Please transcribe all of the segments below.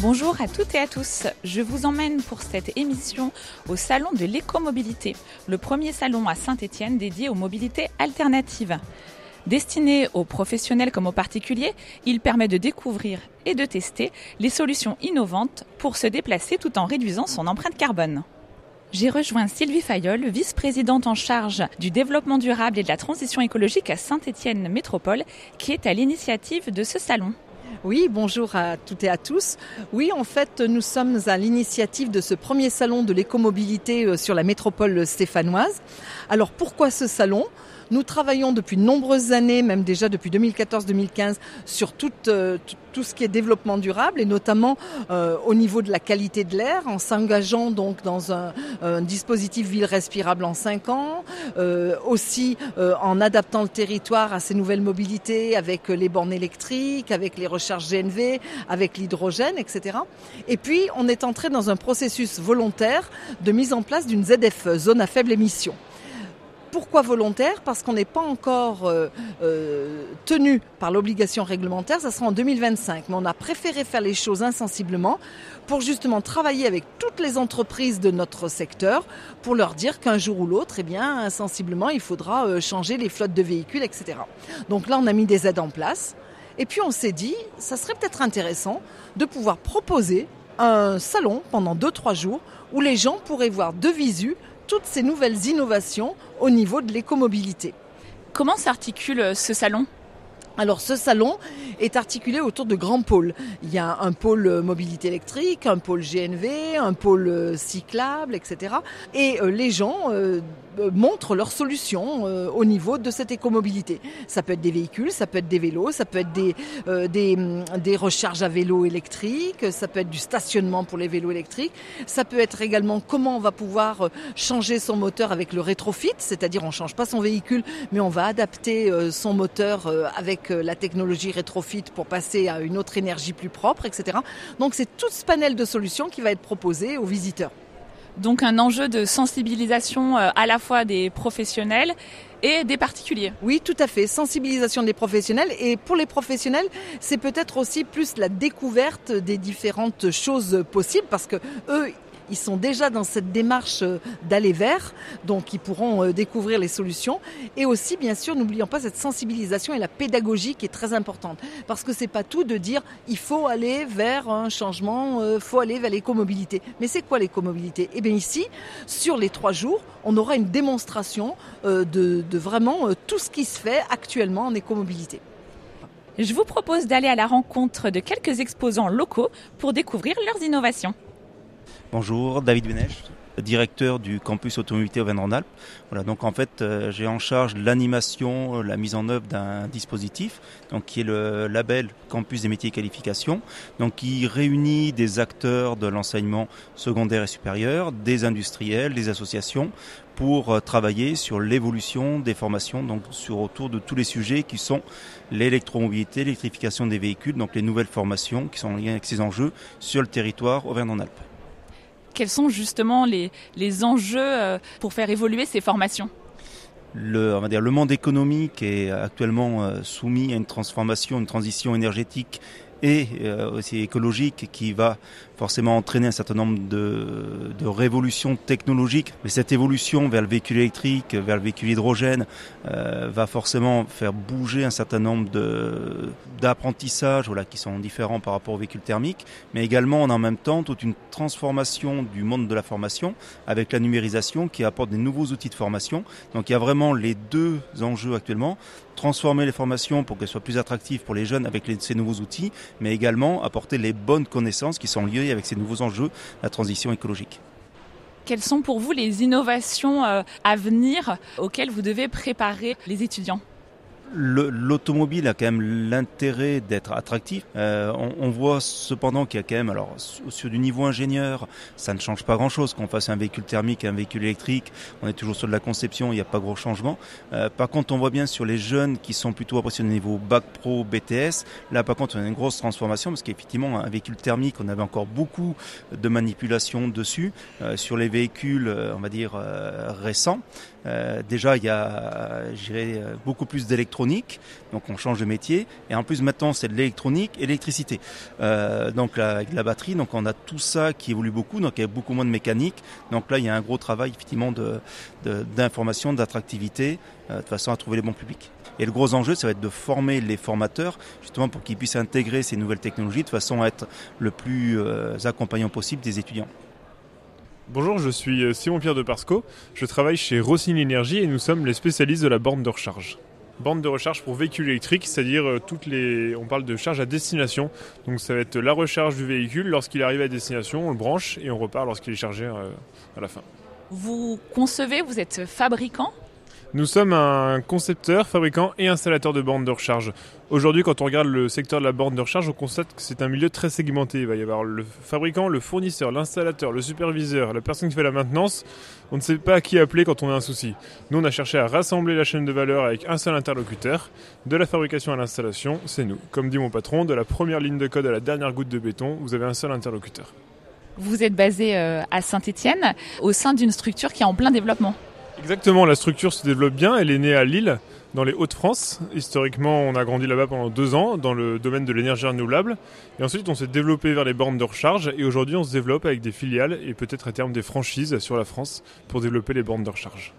Bonjour à toutes et à tous. Je vous emmène pour cette émission au salon de l'écomobilité, le premier salon à Saint-Étienne dédié aux mobilités alternatives. Destiné aux professionnels comme aux particuliers, il permet de découvrir et de tester les solutions innovantes pour se déplacer tout en réduisant son empreinte carbone. J'ai rejoint Sylvie Fayol, vice-présidente en charge du développement durable et de la transition écologique à Saint-Étienne Métropole, qui est à l'initiative de ce salon. Oui, bonjour à toutes et à tous. Oui, en fait, nous sommes à l'initiative de ce premier salon de l'écomobilité euh, sur la métropole stéphanoise. Alors pourquoi ce salon? Nous travaillons depuis de nombreuses années, même déjà depuis 2014-2015, sur tout, euh, tout, ce qui est développement durable et notamment euh, au niveau de la qualité de l'air, en s'engageant donc dans un, dispositif ville respirable en 5 ans, euh, aussi en adaptant le territoire à ces nouvelles mobilités avec les bornes électriques, avec les recharges GNV, avec l'hydrogène, etc. Et puis on est entré dans un processus volontaire de mise en place d'une ZFE, zone à faible émission. Pourquoi volontaire? Parce qu'on n'est pas encore euh, euh, tenu par l'obligation réglementaire, ça sera en 2025. Mais on a préféré faire les choses insensiblement pour justement travailler avec toutes les entreprises de notre secteur pour leur dire qu'un jour ou l'autre, eh bien, insensiblement, il faudra euh, changer les flottes de véhicules, etc. Donc là, on a mis des aides en place. Et puis on s'est dit, ça serait peut-être intéressant de pouvoir proposer un salon pendant 2-3 jours où les gens pourraient voir de visu toutes ces nouvelles innovations au niveau de l'écomobilité. Comment s'articule euh, ce salon? Alors ce salon est articulé autour de grands pôles. Il y a un pôle euh, mobilité électrique, un pôle GNV, un pôle euh, cyclable, etc. Et les gens montrent leurs solutions euh, au niveau de cette écomobilité. Ça peut être des véhicules, ça peut être des vélos, ça peut être des, euh, des, hum, des recharges à vélo électriques, ça peut être du stationnement pour les vélos électriques, ça peut être également comment on va pouvoir changer son moteur avec le rétrofit, c'est-à-dire on change pas son véhicule, mais on va adapter son moteur avec la technologie rétrofit pour passer à une autre énergie plus propre, etc. Donc c'est tout ce panel de solutions qui va être proposé aux visiteurs. Donc un enjeu de sensibilisation euh, à la fois des professionnels et des particuliers. Oui, tout à fait. Sensibilisation des professionnels. Et pour les professionnels, c'est peut-être aussi plus la découverte des différentes choses possibles parce que eux, ils sont déjà dans cette démarche euh, d'aller vers, donc ils pourront euh, découvrir les solutions. Et aussi, bien sûr, n'oublions pas cette sensibilisation et la pédagogie qui est très importante. Parce que c'est pas tout de dire il faut aller vers un changement, il euh, faut aller vers l'écomobilité. Mais c'est quoi l'écomobilité? Eh bien ici, sur les trois jours, on aura une démonstration de, de vraiment tout ce qui se fait actuellement en écomobilité. Je vous propose d'aller à la rencontre de quelques exposants locaux pour découvrir leurs innovations. Bonjour, David Benèche, directeur du campus automobilité Auvergne-Rhône-Alpes. Voilà, donc en fait, euh, j'ai en charge l'animation, euh, la mise en œuvre d'un dispositif, donc qui est le label Campus des métiers et qualifications, donc qui réunit des acteurs de l'enseignement secondaire et supérieur, des industriels, des associations pour euh, travailler sur l'évolution des formations, donc sur autour de tous les sujets qui sont l'électromobilité, l'électrification des véhicules, donc les nouvelles formations qui sont liées avec ces enjeux sur le territoire Auvergne-Rhône-Alpes quels sont justement les, les enjeux euh, pour faire évoluer ces formations? Le, on va dire, le monde économique est actuellement euh, soumis à une transformation, une transition énergétique et euh, aussi écologique qui va forcément entraîner un certain nombre de, de, révolutions technologiques. Mais cette évolution vers le véhicule électrique, vers le véhicule hydrogène, euh, va forcément faire bouger un certain nombre d'apprentissages voilà, qui sont différents par rapport au véhicule thermique, mais également en même temps toute une transformation du monde de la formation avec la numérisation qui apporte des nouveaux outils de formation. Donc il y a vraiment les deux enjeux actuellement transformer les formations pour qu'elles soient plus attractives pour les jeunes avec ces nouveaux outils, mais également apporter les bonnes connaissances qui sont liées avec ces nouveaux enjeux, la transition écologique. Quelles sont pour vous les innovations euh, à venir auxquelles vous devez préparer les étudiants? L'automobile a quand même l'intérêt d'être attractif. Euh, on, voit cependant qu'il y a quand même, alors sur du niveau ingénieur, ça ne change pas grand-chose. Qu'on fasse un véhicule thermique, un véhicule électrique, on est toujours sur de la conception, il n'y a pas gros changement. Euh, par contre, on voit bien sur les jeunes qui sont plutôt appréciés au niveau bac pro, BTS, là par contre on a une grosse transformation parce qu'effectivement un véhicule thermique, on avait encore beaucoup de manipulation dessus. Euh, sur les véhicules, on va dire, récents, euh, déjà, il y a, euh, beaucoup plus d'électronique, donc on change de métier. Et en plus, maintenant, c'est de l'électronique et l'électricité. Euh, donc, avec la batterie, donc on a tout ça qui évolue beaucoup, donc il y a beaucoup moins de mécanique. Donc là, il y a un gros travail, effectivement, d'information, d'attractivité, de façon à trouver les bons publics. Et le gros enjeu, ça va être de former les formateurs, justement, pour qu'ils puissent intégrer ces nouvelles technologies de façon à être le plus accompagnant possible des étudiants. Bonjour, je suis euh, Simon-Pierre de Parsco. Je travaille chez Rossini Énergie et nous sommes les spécialistes de la borne de recharge. Borne de recharge pour véhicules électriques, c'est-à-dire euh, toutes les. On parle de charge à destination. Donc ça va être la recharge du véhicule lorsqu'il arrive à destination, on le branche et on repart lorsqu'il est chargé euh, à la fin. Vous concevez, vous êtes fabricant nous sommes un concepteur, fabricant et installateur de bornes de recharge. Aujourd'hui, quand on regarde le secteur de la borne de recharge, on constate que c'est un milieu très segmenté. Il va y avoir le fabricant, le fournisseur, l'installateur, le superviseur, la personne qui fait la maintenance. On ne sait pas à qui appeler quand on a un souci. Nous, on a cherché à rassembler la chaîne de valeur avec un seul interlocuteur. De la fabrication à l'installation, c'est nous. Comme dit mon patron, de la première ligne de code à la dernière goutte de béton, vous avez un seul interlocuteur. Vous êtes basé euh, à Saint-Étienne, au sein d'une structure qui est en plein développement. Exactement, la structure se développe bien. Elle est née à Lille, dans les Hauts-de-France. Historiquement, on a grandi là-bas pendant deux ans dans le domaine de l'énergie renouvelable. Et ensuite, on s'est développé vers les bornes de recharge. Et aujourd'hui, on se développe avec des filiales et peut-être à terme des franchises sur la France pour développer les bornes de recharge.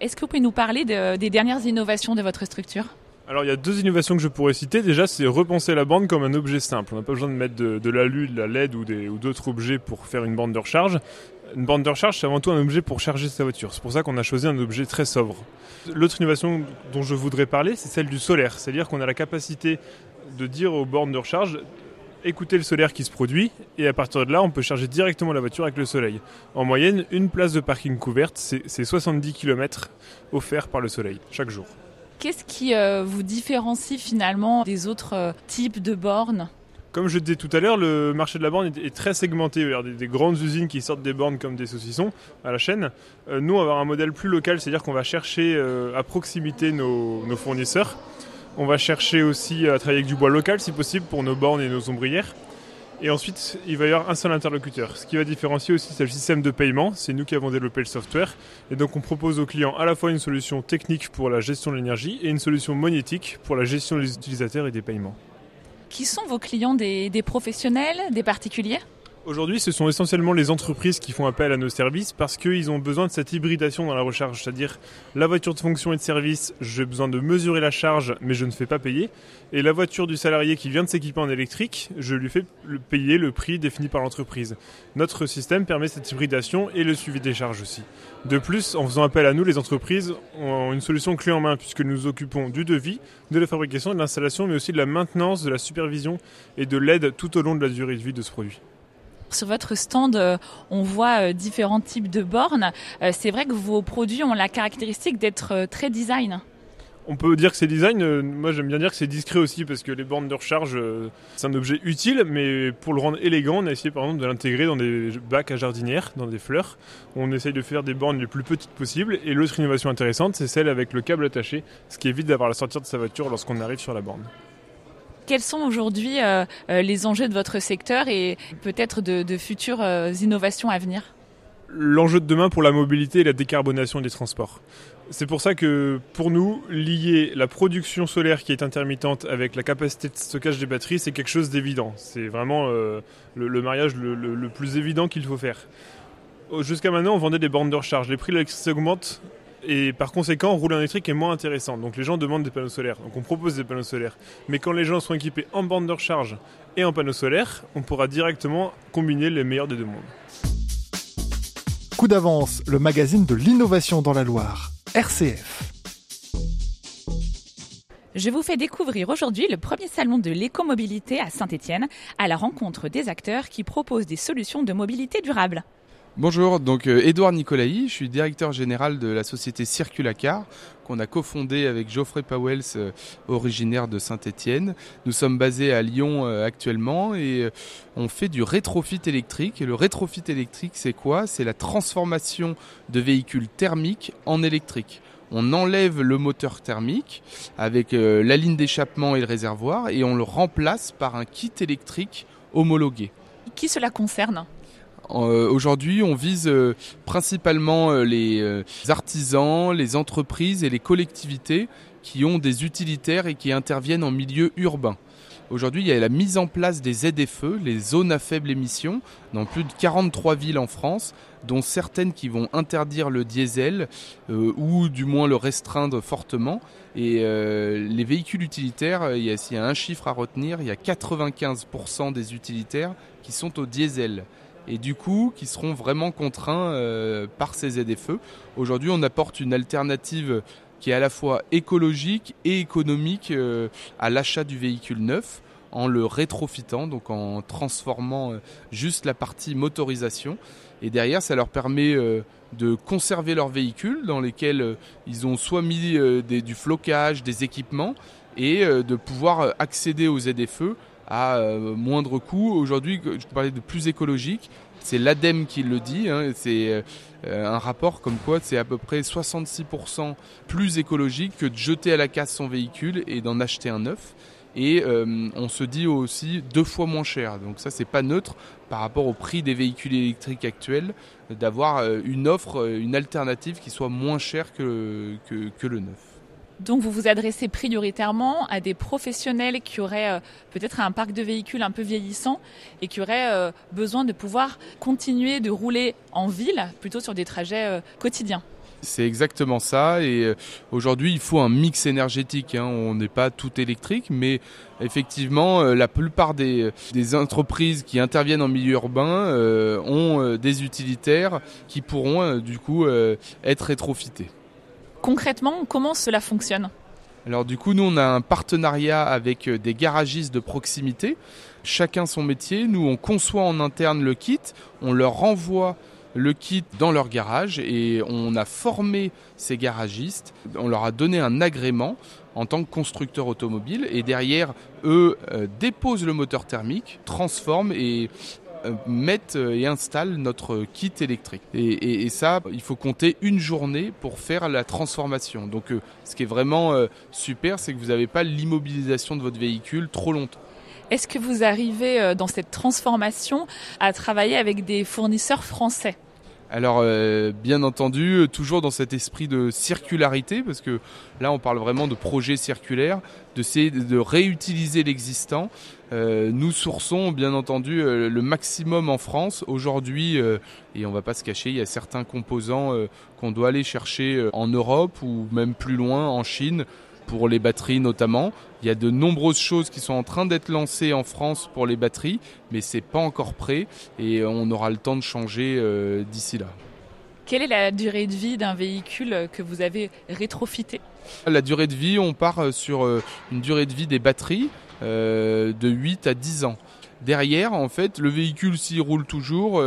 Est-ce que vous pouvez nous parler des dernières innovations de votre structure? Alors il y a deux innovations que je pourrais citer. Déjà, c'est repenser la bande comme un objet simple. On n'a pas besoin de mettre de, l'alu, de la LED ou d'autres objets pour faire une bande de recharge. Une bande de recharge, c'est avant tout un objet pour charger sa voiture. C'est pour ça qu'on a choisi un objet très sobre. L'autre innovation dont je voudrais parler, c'est celle du solaire. C'est-à-dire qu'on a la capacité de dire aux bornes de recharge écouter le solaire qui se produit et à partir de là, on peut charger directement la voiture avec le soleil. En moyenne, une place de parking couverte, c'est 70 km offerts par le soleil chaque jour. Qu'est-ce qui euh, vous différencie finalement des autres euh, types de bornes? Comme je disais tout à l'heure, le marché de la borne est, très segmenté. Il y a des, grandes usines qui sortent des bornes comme des saucissons à la chaîne. Euh, nous, on va avoir un modèle plus local, c'est-à-dire qu'on va chercher euh, à proximité nos, fournisseurs. On va chercher aussi à travailler avec du bois local si possible pour nos bornes et nos ombrières. Et ensuite, il va y avoir un seul interlocuteur. Ce qui va différencier aussi, c'est le système de paiement. C'est nous qui avons développé le software. Et donc, on propose aux clients à la fois une solution technique pour la gestion de l'énergie et une solution monétique pour la gestion des utilisateurs et des paiements. Qui sont vos clients des, professionnels, des particuliers? Aujourd'hui, ce sont essentiellement les entreprises qui font appel à nos services parce qu'ils ont besoin de cette hybridation dans la recharge, c'est-à-dire la voiture de fonction et de service, j'ai besoin de mesurer la charge, mais je ne fais pas payer, et la voiture du salarié qui vient de s'équiper en électrique, je lui fais payer le prix défini par l'entreprise. Notre système permet cette hybridation et le suivi des charges aussi. De plus, en faisant appel à nous, les entreprises ont une solution clé en main puisque nous occupons du devis, de la fabrication, de l'installation, mais aussi de la maintenance, de la supervision et de l'aide tout au long de la durée de vie de ce produit. Sur votre stand, euh, on voit euh, différents types de bornes. Euh, c'est vrai que vos produits ont la caractéristique d'être très design. On peut dire que c'est design, moi j'aime bien dire que c'est discret aussi parce que les bornes de recharge c'est un objet utile mais pour le rendre élégant on a essayé par exemple de l'intégrer dans des bacs à jardinière, dans des fleurs. On essaye de faire des bornes les plus petites possibles et l'autre innovation intéressante c'est celle avec le câble attaché, ce qui évite d'avoir la sortir de sa voiture lorsqu'on arrive sur la borne. Quels sont aujourd'hui euh, euh, les enjeux de votre secteur et peut-être de, futures euh, innovations à venir? L'enjeu de demain pour la mobilité et la décarbonation des transports. C'est pour ça que pour nous, lier la production solaire qui est intermittente avec la capacité de stockage des batteries, c'est quelque chose d'évident. C'est vraiment le, mariage le, plus évident qu'il faut faire. Jusqu'à maintenant, on vendait des bornes de recharge. Les prix de augmentent et par conséquent, rouler en électrique est moins intéressant. Donc les gens demandent des panneaux solaires. Donc on propose des panneaux solaires. Mais quand les gens seront équipés en bande de recharge et en panneaux solaires, on pourra directement combiner les meilleurs des deux mondes. Coup d'avance, le magazine de l'innovation dans la Loire, RCF. Je vous fais découvrir aujourd'hui le premier salon de l'écomobilité à Saint-Étienne, à la rencontre des acteurs qui proposent des solutions de mobilité durable. Bonjour, donc Edouard Nicolaï, je suis directeur général de la société Circulacar qu'on a cofondée avec Geoffrey Powells, euh, originaire de Saint-Étienne. Nous sommes basés à Lyon euh, actuellement et euh, on fait du rétrofit électrique. Et le rétrofit électrique, c'est quoi? C'est la transformation de véhicules thermiques en électrique on enlève le moteur thermique avec la ligne d'échappement et le réservoir et on le remplace par un kit électrique homologué. Qui cela concerne? euh, aujourd'hui, on vise euh, principalement euh, les artisans, les entreprises et les collectivités qui ont des utilitaires et qui interviennent en milieu urbain. Aujourd'hui, il y a la mise en place des ZFE, les zones à faible émission, dans plus de 43 villes en France, dont certaines qui vont interdire le diesel ou du moins le restreindre fortement. Et les véhicules utilitaires, il y, a, il y a un chiffre à retenir, il y a 95% des utilitaires qui sont au diesel et du coup qui seront vraiment contraints euh, par ces ZFE. Aujourd'hui, on apporte une alternative qui est à la fois écologique et économique euh, à l'achat du véhicule neuf en le rétrofitant, donc en transformant euh, juste la partie motorisation. Et derrière, ça leur permet de conserver leur véhicule dans lesquels ils ont soit mis du flocage, des équipements, et de pouvoir accéder aux ZFE à euh, moindre coût. Aujourd'hui, je parlais de plus écologique. C'est l'ADEME qui le dit. Hein, c'est euh, un rapport comme quoi c'est à peu près 66% plus écologique que de jeter à la casse son véhicule et d'en acheter un neuf. Et euh, on se dit aussi deux fois moins cher. Donc ça, c'est pas neutre par rapport au prix des véhicules électriques actuels, d'avoir une offre, une alternative qui soit moins chère que, que, que le neuf. Donc vous vous adressez prioritairement à des professionnels qui auraient euh, peut-être un parc de véhicules un peu vieillissant et qui auraient euh, besoin de pouvoir continuer de rouler en ville plutôt sur des trajets euh, quotidiens. C'est exactement ça. Et aujourd'hui, il faut un mix énergétique. Hein. On n'est pas tout électrique, mais effectivement, la plupart des, entreprises qui interviennent en milieu urbain ont des utilitaires qui pourront du coup être rétrofités. Concrètement, comment cela fonctionne alors du coup, nous, on a un partenariat avec euh, des garagistes de proximité, chacun son métier. Nous, on conçoit en interne le kit, on leur renvoie le kit dans leur garage et on a formé ces garagistes, on leur a donné un agrément en tant que constructeur automobile et derrière, eux euh, déposent le moteur thermique, transforment et mettent euh, et installent notre kit électrique. Et, ça, il faut compter une journée pour faire la transformation. Donc euh, ce qui est vraiment super, c'est que vous n'avez pas l'immobilisation de votre véhicule trop longtemps. Est-ce que vous arrivez dans cette transformation à travailler avec des fournisseurs français? Alors euh, bien entendu, euh, toujours dans cet esprit de circularité, parce que là on parle vraiment de projets circulaires, de, de réutiliser l'existant. Euh, nous sourçons bien entendu le maximum en France. Aujourd'hui, et on va pas se cacher, il y a certains composants qu'on doit aller chercher en Europe ou même plus loin en Chine pour les batteries notamment. Il y a de nombreuses choses qui sont en train d'être lancées en France pour les batteries, mais c'est pas encore prêt et on aura le temps de changer euh, d'ici là. Quelle est la durée de vie d'un véhicule que vous avez rétrofité? La durée de vie, on part euh, sur euh, une durée de vie des batteries de 8 à 10 ans. Derrière, en fait, le véhicule s'il roule toujours,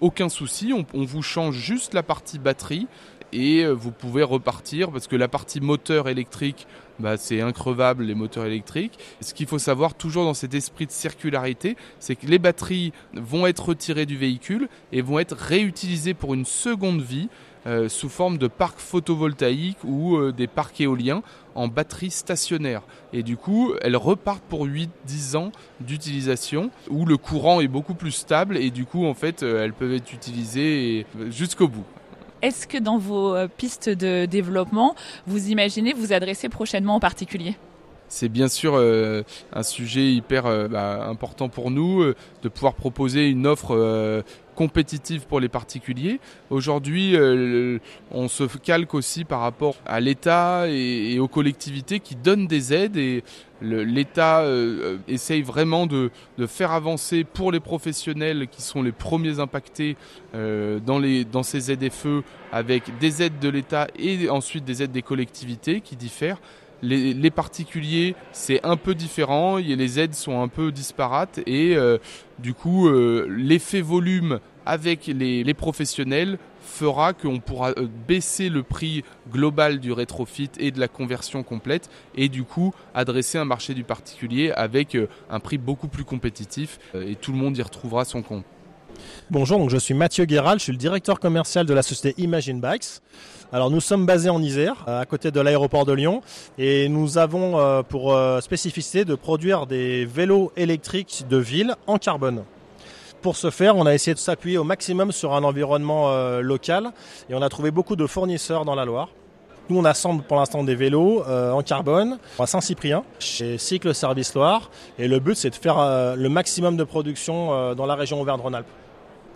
aucun souci, on, vous change juste la partie batterie et euh, vous pouvez repartir parce que la partie moteur électrique, bah, c'est increvable les moteurs électriques. Ce qu'il faut savoir toujours dans cet esprit de circularité, c'est que les batteries vont être retirées du véhicule et vont être réutilisées pour une seconde vie euh, sous forme de parcs photovoltaïques ou euh, des parcs éoliens en batterie stationnaire. Et du coup, elles repartent pour 8-10 ans d'utilisation où le courant est beaucoup plus stable et du coup, en fait, elles peuvent être utilisées jusqu'au bout. Est-ce que dans vos euh, pistes de développement, vous imaginez vous adresser prochainement aux particuliers? C'est bien sûr euh, un sujet hyper euh, bah, important pour nous de pouvoir proposer une offre compétitive pour les particuliers. Aujourd'hui, on se calque aussi par rapport à l'État et, aux collectivités qui donnent des aides et l'État essaye vraiment de, faire avancer pour les professionnels qui sont les premiers impactés dans, dans ces ZFE avec des aides de l'État et ensuite des aides des collectivités qui diffèrent. Les, particuliers, c'est un peu différent, les aides sont un peu disparates et euh, du coup, euh, l'effet volume avec les, professionnels fera qu'on pourra euh, baisser le prix global du rétrofit et de la conversion complète et du coup adresser un marché du particulier avec un prix beaucoup plus compétitif et tout le monde y retrouvera son compte. Bonjour, je suis Mathieu Guéral, je suis le directeur commercial de la société Imagine Bikes. Alors nous sommes basés en Isère, à côté de l'aéroport de Lyon, et nous avons euh, pour euh, spécificité de produire des vélos électriques de ville en carbone. Pour ce faire, on a essayé de s'appuyer au maximum sur un environnement euh, local, et on a trouvé beaucoup de fournisseurs dans la Loire. Nous, on assemble pour l'instant des vélos en carbone à Saint-Cyprien, chez Cycle Service Loire. Et le but, c'est de faire le maximum de production dans la région Auvergne-Rhône-Alpes.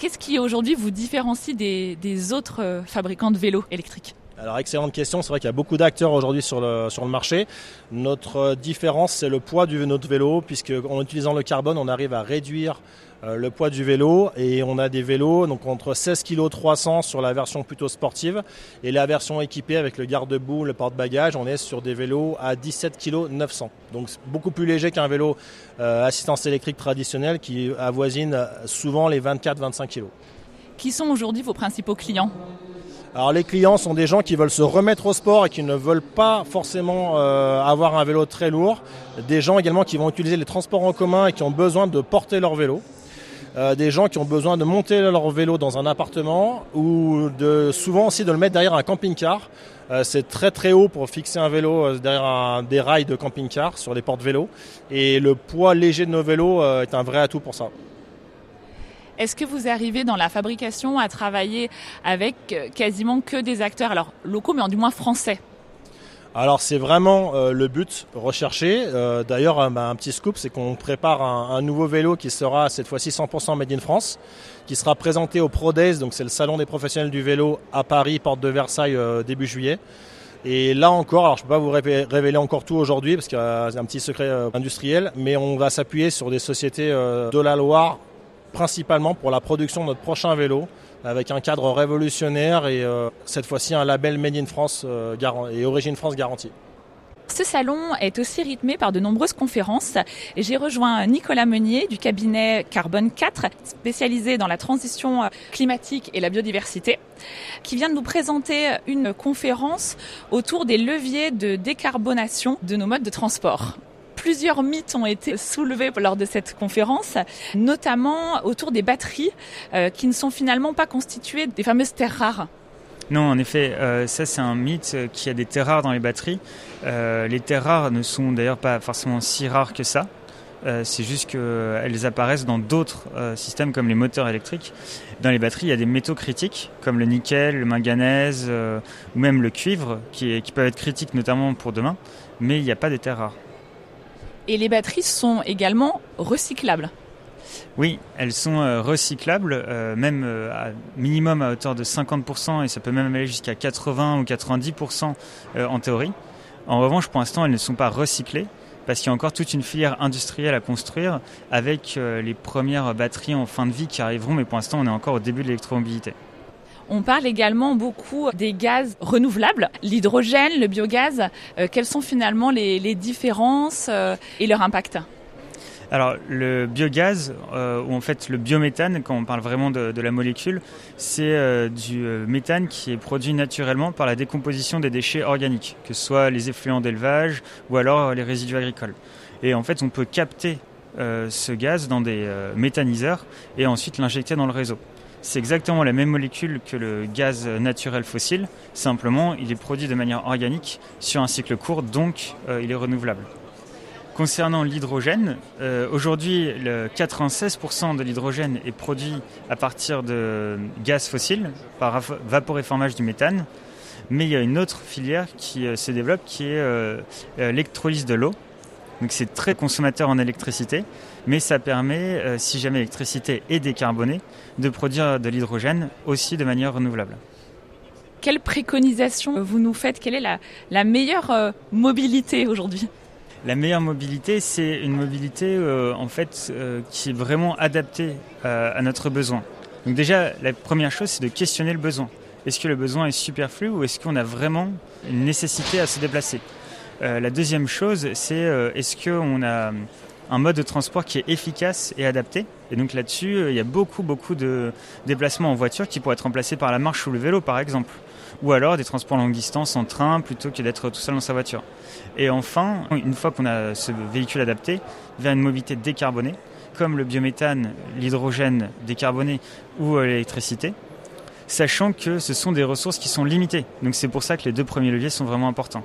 Qu'est-ce qui aujourd'hui vous différencie des, autres euh, fabricants de vélos électriques? Alors excellente question, c'est vrai qu'il y a beaucoup d'acteurs aujourd'hui sur le, marché. Notre euh, différence c'est le poids de notre vélo puisque en utilisant le carbone on arrive à réduire euh, le poids du vélo et on a des vélos donc entre 16 kg 300 sur la version plutôt sportive et la version équipée avec le garde-boue, le porte-bagages, on est sur des vélos à 17 kg 900. Donc beaucoup plus léger qu'un vélo euh, assistance électrique traditionnel qui avoisine souvent les 24-25 kg. Qui sont aujourd'hui vos principaux clients? Alors les clients sont des gens qui veulent se remettre au sport et qui ne veulent pas forcément euh, avoir un vélo très lourd. Des gens également qui vont utiliser les transports en commun et qui ont besoin de porter leur vélo. Euh, des gens qui ont besoin de monter leur vélo dans un appartement ou de, souvent aussi de le mettre derrière un camping-car. Euh, c'est très très haut pour fixer un vélo derrière des rails de camping-car sur les portes vélos. Et le poids léger de nos vélos est un vrai atout pour ça. Est-ce que vous arrivez dans la fabrication à travailler avec quasiment que des acteurs, locaux mais en du moins français? Alors c'est vraiment euh, le but recherché. Euh, d'ailleurs, euh, bah, un petit scoop, c'est qu'on prépare un, nouveau vélo qui sera cette fois-ci 100% made in France, qui sera présenté au ProDays, donc c'est le salon des professionnels du vélo à Paris, porte de Versailles, début juillet. Et là encore, alors je ne peux pas vous révéler encore tout aujourd'hui parce qu'il y a un petit secret industriel, mais on va s'appuyer sur des sociétés de la Loire principalement pour la production de notre prochain vélo avec un cadre révolutionnaire et euh, cette fois-ci un label Made in France euh, et Origine France garantie. Ce salon est aussi rythmé par de nombreuses conférences j'ai rejoint Nicolas Meunier du cabinet Carbone 4 spécialisé dans la transition climatique et la biodiversité qui vient de nous présenter une conférence autour des leviers de décarbonation de nos modes de transport. Plusieurs mythes ont été soulevés lors de cette conférence, notamment autour des batteries euh, qui ne sont finalement pas constituées des fameuses terres rares. Non, en effet, euh, ça c'est un mythe qu'il y a des terres rares dans les batteries. Euh, les terres rares ne sont d'ailleurs pas forcément si rares que ça. c'est juste qu'elles apparaissent dans d'autres systèmes comme les moteurs électriques. Dans les batteries, il y a des métaux critiques comme le nickel, le manganèse ou même le cuivre qui, qui peuvent être critiques notamment pour demain, mais il n'y a pas de terres rares. Et les batteries sont également recyclables. Oui, elles sont euh, recyclables, euh, même euh, à minimum à hauteur de 50%, et ça peut même aller jusqu'à 80 ou 90% en théorie. En revanche, pour l'instant, elles ne sont pas recyclées, parce qu'il y a encore toute une filière industrielle à construire, avec les premières batteries en fin de vie qui arriveront, mais pour l'instant, on est encore au début de l'électromobilité. On parle également beaucoup des gaz renouvelables, l'hydrogène, le biogaz. Euh, quelles sont finalement les, différences euh, et leur impact? Alors le biogaz, euh, ou en fait le biométhane, quand on parle vraiment de, la molécule, c'est du méthane qui est produit naturellement par la décomposition des déchets organiques, que ce soit les effluents d'élevage ou alors les résidus agricoles. Et en fait on peut capter ce gaz dans des méthaniseurs et ensuite l'injecter dans le réseau. C'est exactement la même molécule que le gaz naturel fossile, simplement il est produit de manière organique sur un cycle court, donc euh, il est renouvelable. Concernant l'hydrogène, euh, aujourd'hui le 96% de l'hydrogène est produit à partir de gaz fossile par vaporéformage du méthane, mais il y a une autre filière qui euh, se développe qui est l'électrolyse de l'eau. Donc c'est très consommateur en électricité, mais ça permet, euh, si jamais l'électricité est décarbonée, de produire de l'hydrogène aussi de manière renouvelable. Quelle préconisation vous nous faites? Quelle est la, meilleure euh, mobilité aujourd'hui? La meilleure mobilité, c'est une mobilité euh, en fait qui est vraiment adaptée à notre besoin. Donc déjà, la première chose, c'est de questionner le besoin. Est-ce que le besoin est superflu ou est-ce qu'on a vraiment une nécessité à se déplacer? La deuxième chose, c'est est-ce qu'on a un mode de transport qui est efficace et adapté. Et donc là-dessus, euh, il y a beaucoup, beaucoup de déplacements en voiture qui pourraient être remplacés par la marche ou le vélo, par exemple. Ou alors des transports longue distance en train plutôt que d'être tout seul dans sa voiture. Et enfin, une fois qu'on a ce véhicule adapté, vers une mobilité décarbonée, comme le biométhane, l'hydrogène décarboné ou l'électricité, sachant que ce sont des ressources qui sont limitées. Donc c'est pour ça que les deux premiers leviers sont vraiment importants.